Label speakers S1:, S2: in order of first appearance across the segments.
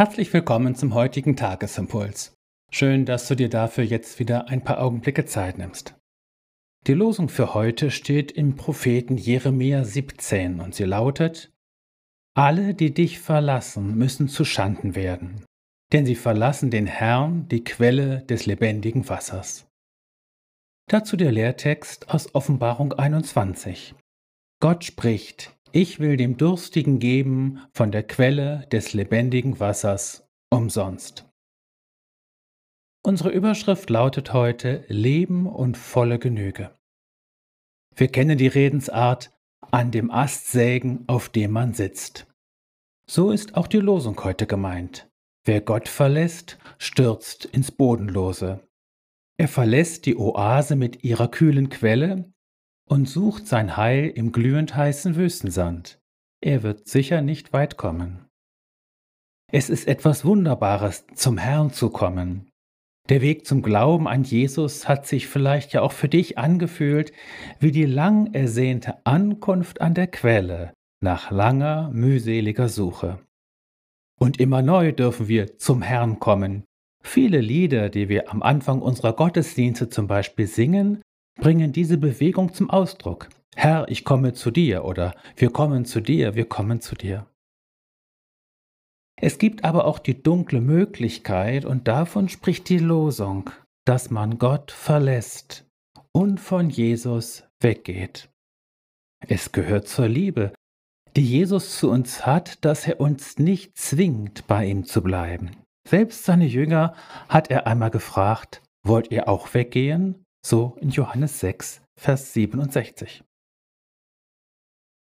S1: Herzlich willkommen zum heutigen Tagesimpuls. Schön, dass du dir dafür jetzt wieder ein paar Augenblicke Zeit nimmst. Die Losung für heute steht im Propheten Jeremia 17 und sie lautet: Alle, die dich verlassen, müssen zu Schanden werden, denn sie verlassen den Herrn, die Quelle des lebendigen Wassers. Dazu der Lehrtext aus Offenbarung 21. Gott spricht, ich will dem Durstigen geben von der Quelle des lebendigen Wassers umsonst. Unsere Überschrift lautet heute Leben und volle Genüge. Wir kennen die Redensart an dem Ast sägen, auf dem man sitzt. So ist auch die Losung heute gemeint. Wer Gott verlässt, stürzt ins Bodenlose. Er verlässt die Oase mit ihrer kühlen Quelle und sucht sein Heil im glühend heißen Wüstensand. Er wird sicher nicht weit kommen. Es ist etwas Wunderbares, zum Herrn zu kommen. Der Weg zum Glauben an Jesus hat sich vielleicht ja auch für dich angefühlt wie die lang ersehnte Ankunft an der Quelle nach langer, mühseliger Suche. Und immer neu dürfen wir zum Herrn kommen. Viele Lieder, die wir am Anfang unserer Gottesdienste zum Beispiel singen, bringen diese Bewegung zum Ausdruck. Herr, ich komme zu dir oder wir kommen zu dir, wir kommen zu dir. Es gibt aber auch die dunkle Möglichkeit, und davon spricht die Losung, dass man Gott verlässt und von Jesus weggeht. Es gehört zur Liebe, die Jesus zu uns hat, dass er uns nicht zwingt, bei ihm zu bleiben. Selbst seine Jünger hat er einmal gefragt, wollt ihr auch weggehen? So in Johannes 6, Vers 67.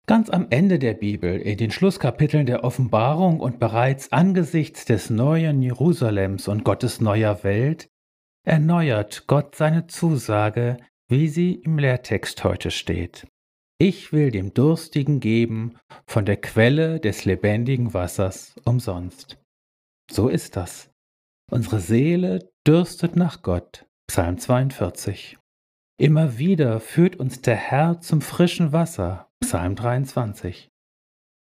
S1: Ganz am Ende der Bibel, in den Schlusskapiteln der Offenbarung und bereits angesichts des neuen Jerusalems und Gottes neuer Welt, erneuert Gott seine Zusage, wie sie im Lehrtext heute steht. Ich will dem Durstigen geben von der Quelle des lebendigen Wassers umsonst. So ist das. Unsere Seele dürstet nach Gott. Psalm 42. Immer wieder führt uns der Herr zum frischen Wasser. Psalm 23.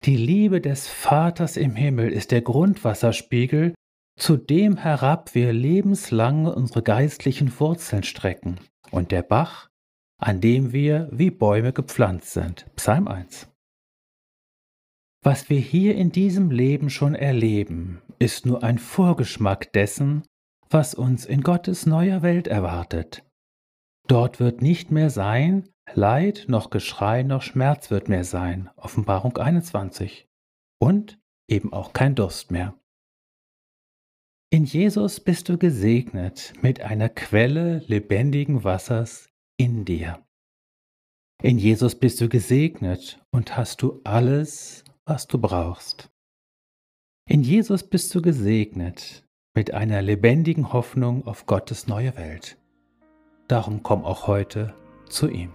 S1: Die Liebe des Vaters im Himmel ist der Grundwasserspiegel, zu dem herab wir lebenslang unsere geistlichen Wurzeln strecken, und der Bach, an dem wir wie Bäume gepflanzt sind. Psalm 1. Was wir hier in diesem Leben schon erleben, ist nur ein Vorgeschmack dessen, was uns in Gottes neuer Welt erwartet. Dort wird nicht mehr sein, Leid noch Geschrei noch Schmerz wird mehr sein, Offenbarung 21. Und eben auch kein Durst mehr. In Jesus bist du gesegnet mit einer Quelle lebendigen Wassers in dir. In Jesus bist du gesegnet und hast du alles, was du brauchst. In Jesus bist du gesegnet mit einer lebendigen Hoffnung auf Gottes neue Welt. Darum komm auch heute zu ihm.